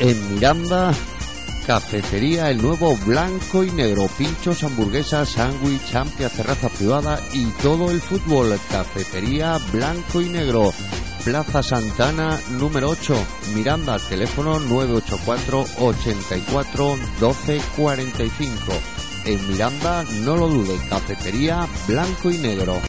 En Miranda, cafetería El Nuevo Blanco y Negro, pinchos, hamburguesas, sándwich, amplia terraza privada y todo el fútbol. Cafetería Blanco y Negro. Plaza Santana número 8, Miranda, teléfono 984 84 12 45. En Miranda, no lo dude, cafetería Blanco y Negro.